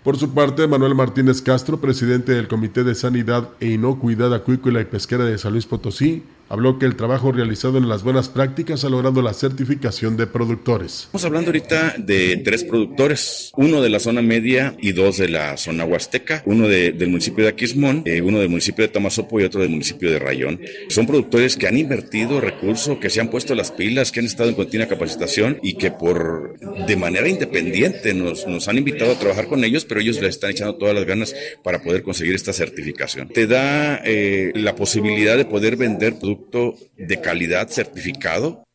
por su parte, Manuel Martínez Castro, presidente del Comité de Sanidad e Inocuidad Acuícola y Pesquera de San Luis Potosí, habló que el trabajo realizado en las buenas prácticas ha logrado la certificación de productores. Estamos hablando ahorita de tres productores, uno de la zona media y dos de la zona huasteca, uno del municipio de Aquismón, eh, uno del municipio de Tamazopo y otro del municipio de Rayón. Son productores que han invertido recursos, que se han puesto las pilas, que han estado en continua capacitación y que por de manera independiente nos, nos han invitado a trabajar con ellos, pero ellos les están echando todas las ganas para poder conseguir esta certificación. Te da eh, la posibilidad de poder vender productos de calidad certificado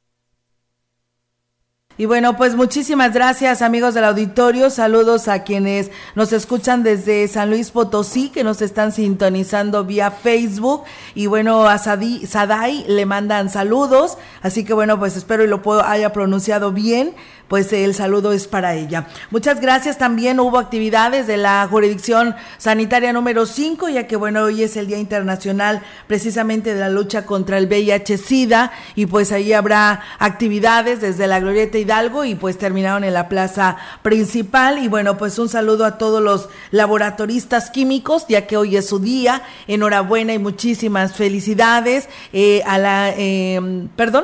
y bueno, pues muchísimas gracias amigos del auditorio, saludos a quienes nos escuchan desde San Luis Potosí, que nos están sintonizando vía Facebook. Y bueno, a Sadai le mandan saludos, así que bueno, pues espero y lo puedo haya pronunciado bien pues el saludo es para ella. Muchas gracias. También hubo actividades de la jurisdicción sanitaria número 5, ya que bueno, hoy es el Día Internacional precisamente de la lucha contra el VIH-Sida y pues ahí habrá actividades desde la Glorieta Hidalgo y pues terminaron en la plaza principal y bueno, pues un saludo a todos los laboratoristas químicos, ya que hoy es su día. Enhorabuena y muchísimas felicidades eh, a la, eh, perdón.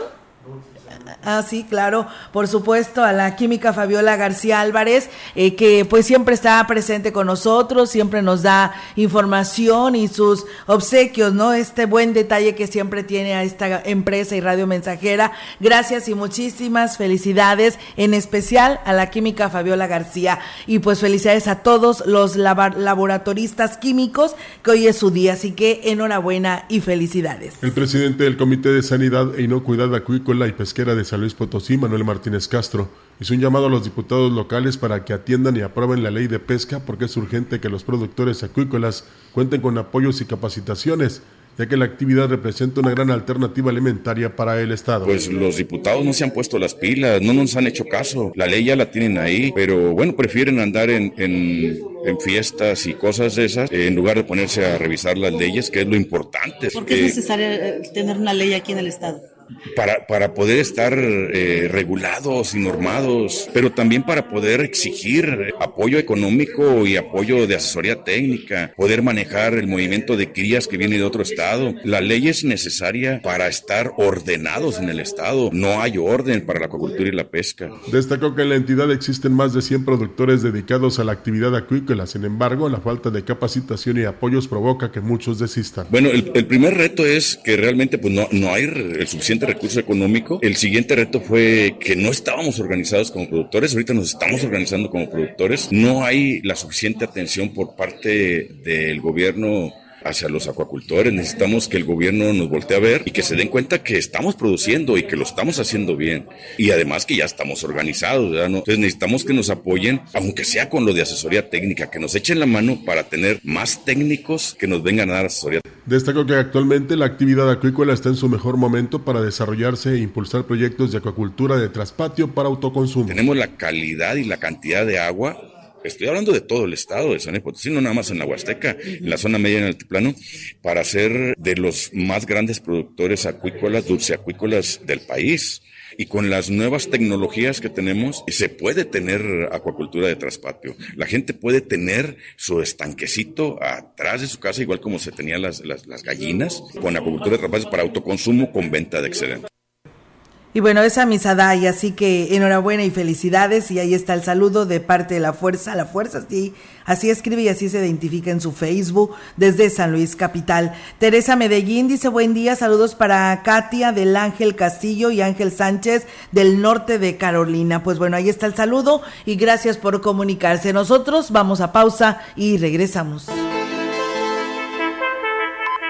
Ah, sí, claro, por supuesto, a la química Fabiola García Álvarez, eh, que pues siempre está presente con nosotros, siempre nos da información y sus obsequios, ¿no? Este buen detalle que siempre tiene a esta empresa y radio mensajera. Gracias y muchísimas felicidades, en especial a la química Fabiola García. Y pues felicidades a todos los laboratoristas químicos, que hoy es su día, así que enhorabuena y felicidades. El presidente del Comité de Sanidad e Inocuidad Acuícola y Pesquera de San Luis Potosí, Manuel Martínez Castro, hizo un llamado a los diputados locales para que atiendan y aprueben la ley de pesca porque es urgente que los productores acuícolas cuenten con apoyos y capacitaciones ya que la actividad representa una gran alternativa alimentaria para el Estado. Pues los diputados no se han puesto las pilas, no nos han hecho caso. La ley ya la tienen ahí, pero bueno, prefieren andar en, en, en fiestas y cosas de esas en lugar de ponerse a revisar las leyes, que es lo importante. ¿Por qué es necesario eh, tener una ley aquí en el Estado? Para, para poder estar eh, regulados y normados, pero también para poder exigir apoyo económico y apoyo de asesoría técnica, poder manejar el movimiento de crías que viene de otro estado. La ley es necesaria para estar ordenados en el estado. No hay orden para la acuicultura y la pesca. Destacó que en la entidad existen más de 100 productores dedicados a la actividad acuícola. Sin embargo, la falta de capacitación y apoyos provoca que muchos desistan. Bueno, el, el primer reto es que realmente pues, no, no hay el suficiente recurso económico. El siguiente reto fue que no estábamos organizados como productores, ahorita nos estamos organizando como productores. No hay la suficiente atención por parte del gobierno hacia los acuacultores. Necesitamos que el gobierno nos voltee a ver y que se den cuenta que estamos produciendo y que lo estamos haciendo bien. Y además que ya estamos organizados, ¿verdad? Entonces necesitamos que nos apoyen, aunque sea con lo de asesoría técnica, que nos echen la mano para tener más técnicos que nos vengan a dar asesoría. Destaco que actualmente la actividad acuícola está en su mejor momento para desarrollarse e impulsar proyectos de acuacultura de traspatio para autoconsumo. Tenemos la calidad y la cantidad de agua estoy hablando de todo el estado de San Luis Potosí, no nada más en la Huasteca, en la zona media en el altiplano, para ser de los más grandes productores acuícolas, dulceacuícolas del país. Y con las nuevas tecnologías que tenemos, se puede tener acuacultura de traspatio. La gente puede tener su estanquecito atrás de su casa, igual como se tenían las, las, las gallinas, con acuacultura de traspatio para autoconsumo con venta de excedente. Y bueno, esa y así que enhorabuena y felicidades. Y ahí está el saludo de parte de la fuerza, la fuerza, sí, así escribe y así se identifica en su Facebook desde San Luis Capital. Teresa Medellín dice buen día, saludos para Katia del Ángel Castillo y Ángel Sánchez del norte de Carolina. Pues bueno, ahí está el saludo y gracias por comunicarse. Nosotros vamos a pausa y regresamos.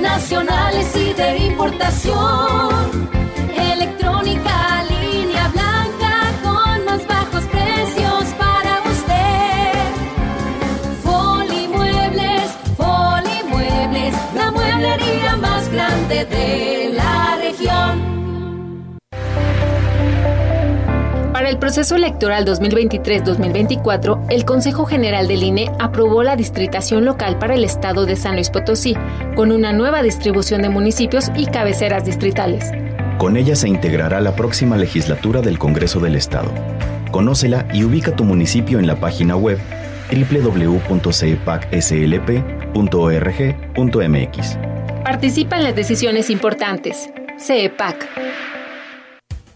nacionales y de importación. Electrónica, línea blanca con más bajos precios para usted. Folimuebles, Folimuebles, la mueblería más grande de Para el proceso electoral 2023-2024, el Consejo General del INE aprobó la distritación local para el estado de San Luis Potosí, con una nueva distribución de municipios y cabeceras distritales. Con ella se integrará la próxima legislatura del Congreso del Estado. Conócela y ubica tu municipio en la página web www.cepacslp.org.mx. Participa en las decisiones importantes. CEPAC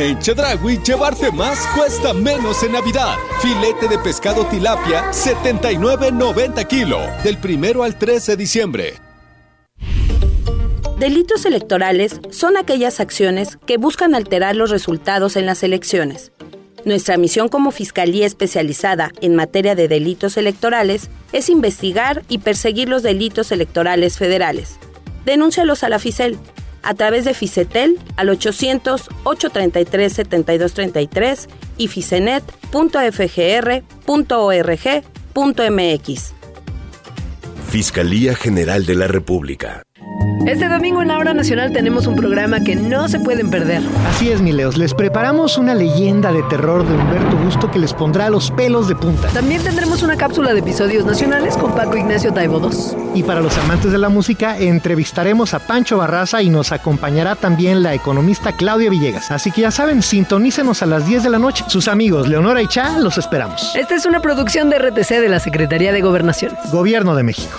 En Chedragui, llevarte más cuesta menos en Navidad. Filete de pescado tilapia, 79.90 kilo. Del primero al 13 de diciembre. Delitos electorales son aquellas acciones que buscan alterar los resultados en las elecciones. Nuestra misión como Fiscalía Especializada en materia de delitos electorales es investigar y perseguir los delitos electorales federales. Denúncialos a la FICEL a través de Ficetel al 800-833-7233 y ficenet.fgr.org.mx. Fiscalía General de la República. Este domingo en la Hora Nacional tenemos un programa que no se pueden perder. Así es, Mileos. Les preparamos una leyenda de terror de Humberto Gusto que les pondrá los pelos de punta. También tendremos una cápsula de episodios nacionales con Paco Ignacio Taibo II. Y para los amantes de la música, entrevistaremos a Pancho Barraza y nos acompañará también la economista Claudia Villegas. Así que ya saben, sintonícenos a las 10 de la noche. Sus amigos Leonora y Cha los esperamos. Esta es una producción de RTC de la Secretaría de Gobernación. Gobierno de México.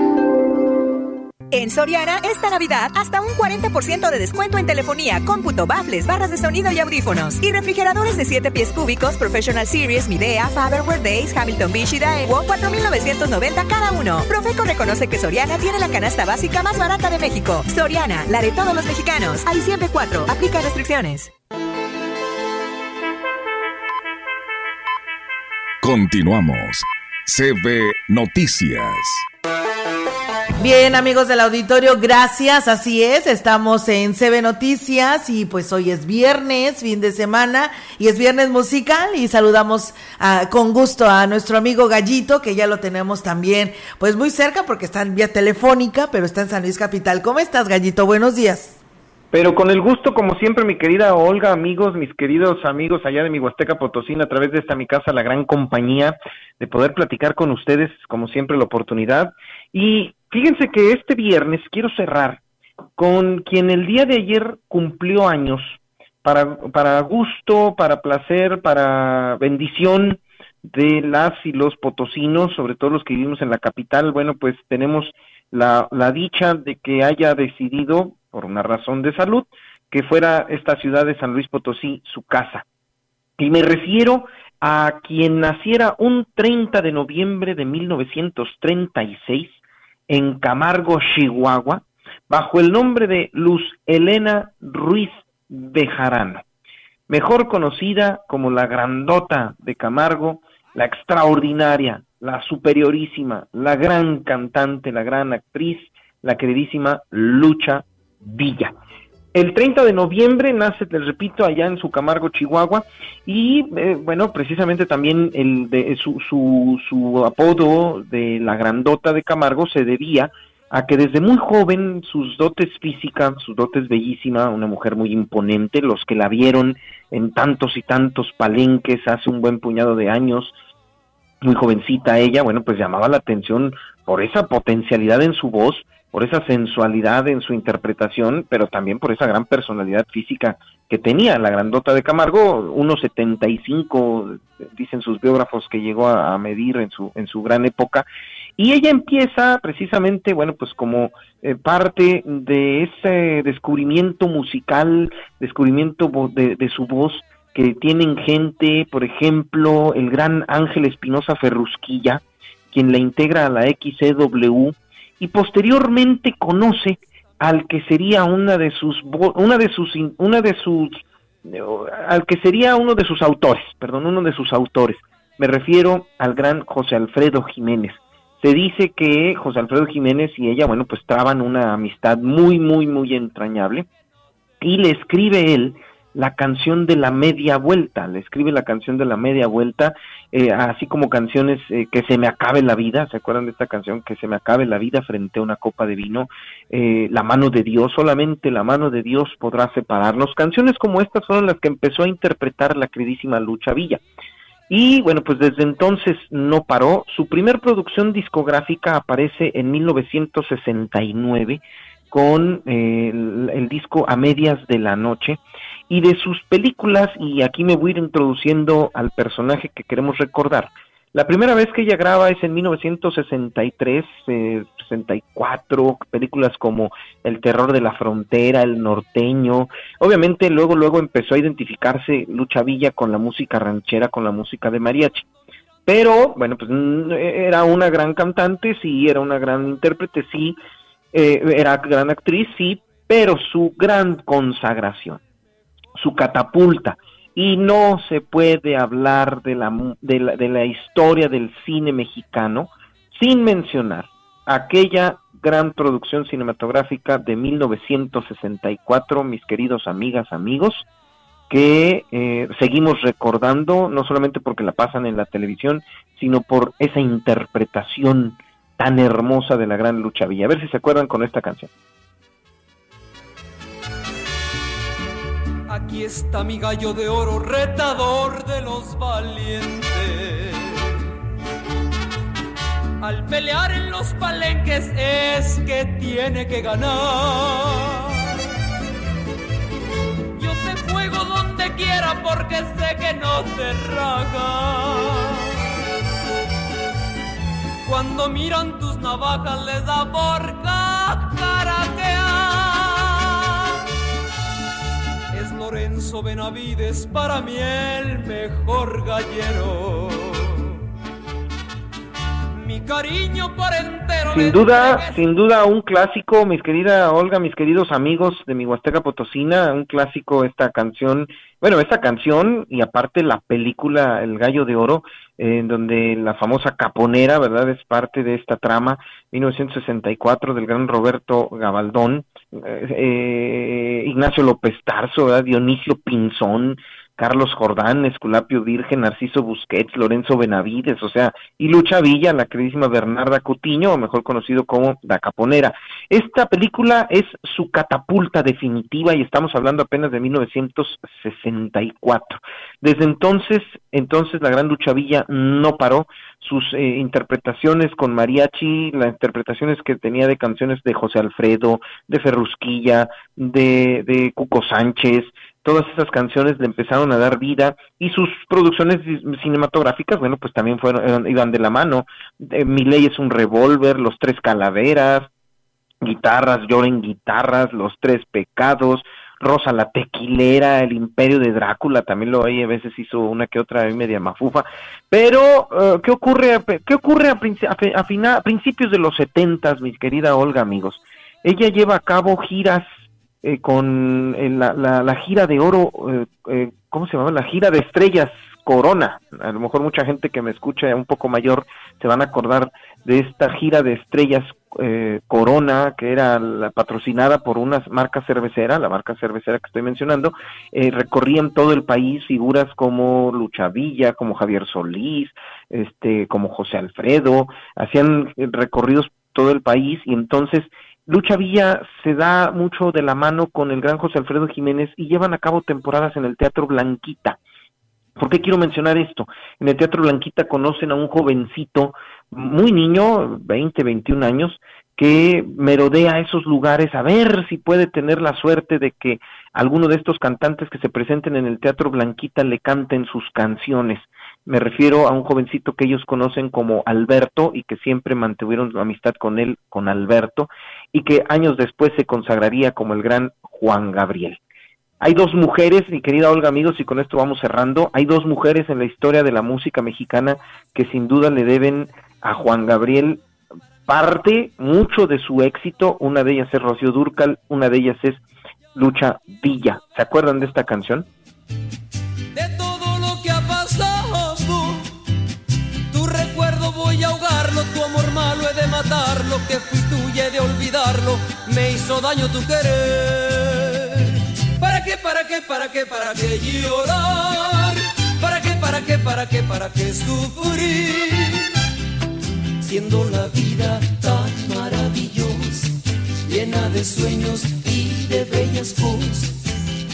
En Soriana, esta Navidad, hasta un 40% de descuento en telefonía, cómputo, baffles, barras de sonido y audífonos. Y refrigeradores de 7 pies cúbicos, Professional Series, Midea, Faberware Days, Hamilton Beach y Daewoo, 4,990 cada uno. Profeco reconoce que Soriana tiene la canasta básica más barata de México. Soriana, la de todos los mexicanos. A diciembre 4, aplica restricciones. Continuamos. CB Noticias. Bien, amigos del auditorio, gracias. Así es, estamos en CB Noticias y pues hoy es viernes, fin de semana y es viernes musical y saludamos con gusto a nuestro amigo Gallito, que ya lo tenemos también pues muy cerca porque está en vía telefónica, pero está en San Luis Capital. ¿Cómo estás, Gallito? Buenos días. Pero con el gusto, como siempre, mi querida Olga, amigos, mis queridos amigos allá de mi Huasteca Potosina, a través de esta mi casa, la gran compañía, de poder platicar con ustedes, como siempre, la oportunidad. Y Fíjense que este viernes quiero cerrar con quien el día de ayer cumplió años, para, para gusto, para placer, para bendición de las y los potosinos, sobre todo los que vivimos en la capital, bueno, pues tenemos la, la dicha de que haya decidido, por una razón de salud, que fuera esta ciudad de San Luis Potosí su casa. Y me refiero a quien naciera un 30 de noviembre de 1936 en Camargo, Chihuahua, bajo el nombre de Luz Elena Ruiz Bejarano, mejor conocida como la grandota de Camargo, la extraordinaria, la superiorísima, la gran cantante, la gran actriz, la queridísima Lucha Villa. El 30 de noviembre nace, les repito, allá en su Camargo, Chihuahua, y eh, bueno, precisamente también el de, su, su, su apodo de la grandota de Camargo se debía a que desde muy joven sus dotes físicas, sus dotes bellísima, una mujer muy imponente, los que la vieron en tantos y tantos palenques hace un buen puñado de años, muy jovencita ella, bueno, pues llamaba la atención por esa potencialidad en su voz, por esa sensualidad en su interpretación, pero también por esa gran personalidad física que tenía la grandota de Camargo, 1.75, dicen sus biógrafos que llegó a, medir en su, en su gran época, y ella empieza precisamente, bueno, pues como eh, parte de ese descubrimiento musical, descubrimiento de, de su voz, que tienen gente, por ejemplo, el gran Ángel Espinosa Ferrusquilla, quien la integra a la XCW, y posteriormente conoce al que sería una de sus una de sus una de sus al que sería uno de sus autores, perdón, uno de sus autores. Me refiero al gran José Alfredo Jiménez. Se dice que José Alfredo Jiménez y ella, bueno, pues traban una amistad muy, muy, muy entrañable y le escribe él la canción de la media vuelta, le escribe la canción de la media vuelta, eh, así como canciones eh, que se me acabe la vida, ¿se acuerdan de esta canción? Que se me acabe la vida frente a una copa de vino, eh, la mano de Dios, solamente la mano de Dios podrá separarnos. Canciones como estas fueron las que empezó a interpretar la queridísima Lucha Villa. Y bueno, pues desde entonces no paró. Su primer producción discográfica aparece en 1969 con el, el disco A Medias de la Noche y de sus películas, y aquí me voy a ir introduciendo al personaje que queremos recordar. La primera vez que ella graba es en 1963, 64, eh, películas como El terror de la frontera, El norteño. Obviamente luego luego empezó a identificarse Lucha Villa con la música ranchera, con la música de mariachi. Pero bueno, pues mm, era una gran cantante, sí, era una gran intérprete, sí, eh, era gran actriz, sí, pero su gran consagración su catapulta. Y no se puede hablar de la, de la, de la historia del cine mexicano sin mencionar aquella gran producción cinematográfica de 1964, mis queridos amigas, amigos, que eh, seguimos recordando, no solamente porque la pasan en la televisión, sino por esa interpretación tan hermosa de la gran lucha villa. A ver si se acuerdan con esta canción. Aquí está mi gallo de oro, retador de los valientes. Al pelear en los palenques es que tiene que ganar. Yo te juego donde quiera porque sé que no te raga. Cuando miran tus navajas les da por Lorenzo Benavides, para mí el mejor gallero. Mi cariño por entero. Sin duda, sin duda un clásico, mis querida Olga, mis queridos amigos de mi Huasteca Potosina, un clásico esta canción, bueno, esta canción y aparte la película El Gallo de Oro, en donde la famosa caponera, ¿verdad? Es parte de esta trama, 1964 del gran Roberto Gabaldón, eh, Ignacio López Tarso, Dionisio Pinzón, Carlos Jordán, Esculapio Virgen, Narciso Busquets, Lorenzo Benavides, o sea, y Lucha Villa, la queridísima Bernarda Cutiño, o mejor conocido como Da Caponera. Esta película es su catapulta definitiva y estamos hablando apenas de 1964. Desde entonces, entonces la Gran Lucha Villa no paró sus eh, interpretaciones con mariachi, las interpretaciones que tenía de canciones de José Alfredo, de Ferrusquilla, de, de Cuco Sánchez, todas esas canciones le empezaron a dar vida y sus producciones cinematográficas, bueno, pues también fueron iban de la mano. Mi ley es un revólver, Los Tres Calaveras, Guitarras, Lloren Guitarras, Los Tres Pecados, Rosa la Tequilera, El Imperio de Drácula, también lo hay, a veces hizo una que otra media mafufa. Pero, eh, ¿qué ocurre, qué ocurre a, a, principios de los setentas, mi querida Olga, amigos? Ella lleva a cabo giras eh, con eh, la, la, gira de oro, eh, ¿cómo se llama? La gira de estrellas Corona. A lo mejor mucha gente que me escucha un poco mayor se van a acordar de esta gira de estrellas Corona, que era la patrocinada por una marca cervecera, la marca cervecera que estoy mencionando, recorrían todo el país figuras como Lucha Villa, como Javier Solís, este, como José Alfredo, hacían recorridos todo el país y entonces Lucha Villa se da mucho de la mano con el gran José Alfredo Jiménez y llevan a cabo temporadas en el Teatro Blanquita. ¿Por qué quiero mencionar esto? En el Teatro Blanquita conocen a un jovencito, muy niño, 20, 21 años, que merodea esos lugares a ver si puede tener la suerte de que alguno de estos cantantes que se presenten en el Teatro Blanquita le canten sus canciones. Me refiero a un jovencito que ellos conocen como Alberto y que siempre mantuvieron amistad con él, con Alberto, y que años después se consagraría como el gran Juan Gabriel. Hay dos mujeres, mi querida Olga, amigos, y con esto vamos cerrando, hay dos mujeres en la historia de la música mexicana que sin duda le deben a Juan Gabriel parte mucho de su éxito, una de ellas es Rocío Durcal, una de ellas es Lucha Villa. ¿Se acuerdan de esta canción? Matarlo, que fui tuya he de olvidarlo, me hizo daño tu querer. ¿Para qué, para qué, para qué, para qué llorar? ¿Para qué, para qué, para qué, para qué sufrir? Siendo la vida tan maravillosa, llena de sueños y de bellas cosas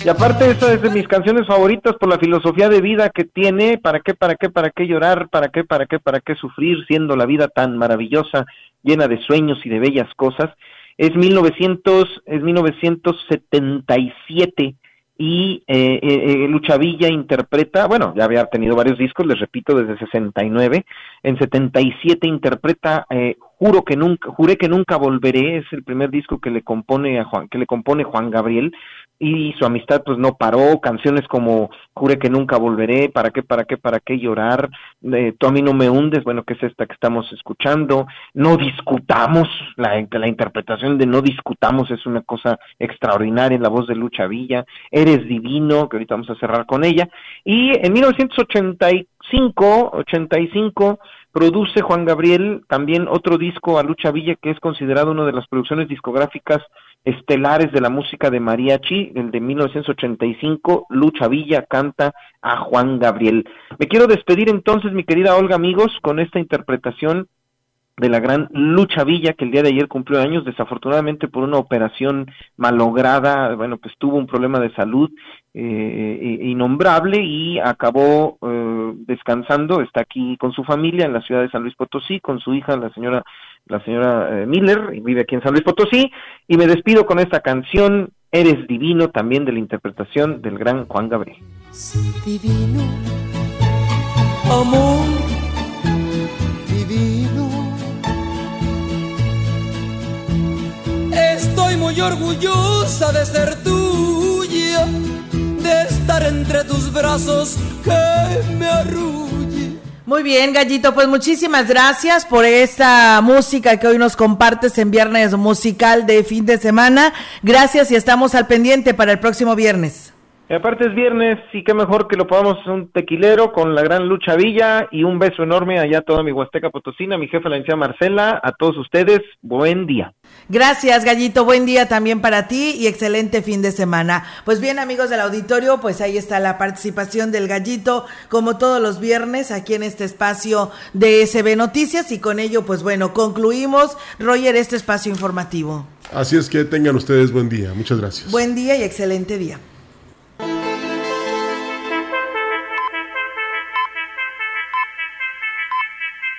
y aparte esta es de mis canciones favoritas por la filosofía de vida que tiene, ¿para qué, para qué, para qué llorar? ¿Para qué, para qué, para qué sufrir siendo la vida tan maravillosa, llena de sueños y de bellas cosas? Es 1900, es 1977 y eh, eh, eh, Lucha Villa interpreta, bueno, ya había tenido varios discos, les repito, desde 69, en 77 interpreta eh, Juro que nunca, juré que nunca volveré, es el primer disco que le compone a Juan, que le compone Juan Gabriel, y su amistad pues no paró, canciones como Jure que nunca volveré, para qué, para qué, para qué llorar, eh, tú a mí no me hundes, bueno, que es esta que estamos escuchando, no discutamos, la, la interpretación de no discutamos es una cosa extraordinaria en la voz de Lucha Villa, Eres Divino, que ahorita vamos a cerrar con ella, y en 1985, 85, produce Juan Gabriel también otro disco a Lucha Villa que es considerado una de las producciones discográficas estelares de la música de mariachi, el de 1985, Lucha Villa canta a Juan Gabriel. Me quiero despedir entonces, mi querida Olga, amigos, con esta interpretación de la gran Lucha Villa, que el día de ayer cumplió años, desafortunadamente por una operación malograda, bueno, pues tuvo un problema de salud eh, innombrable y acabó eh, descansando, está aquí con su familia en la ciudad de San Luis Potosí, con su hija, la señora, la señora eh, Miller, y vive aquí en San Luis Potosí, y me despido con esta canción, Eres Divino, también de la interpretación del gran Juan Gabriel. Divino, amor, divino Estoy muy orgullosa de ser tuya, de estar entre tus brazos que me arrulle. Muy bien, Gallito, pues muchísimas gracias por esta música que hoy nos compartes en Viernes Musical de fin de semana. Gracias y estamos al pendiente para el próximo viernes. Y aparte es viernes y qué mejor que lo podamos un tequilero con la gran Lucha Villa y un beso enorme allá a toda mi Huasteca Potosina, mi jefa la Marcela, a todos ustedes, buen día. Gracias, Gallito, buen día también para ti y excelente fin de semana. Pues bien, amigos del auditorio, pues ahí está la participación del Gallito, como todos los viernes, aquí en este espacio de SB Noticias y con ello, pues bueno, concluimos, Roger, este espacio informativo. Así es que tengan ustedes buen día. Muchas gracias. Buen día y excelente día.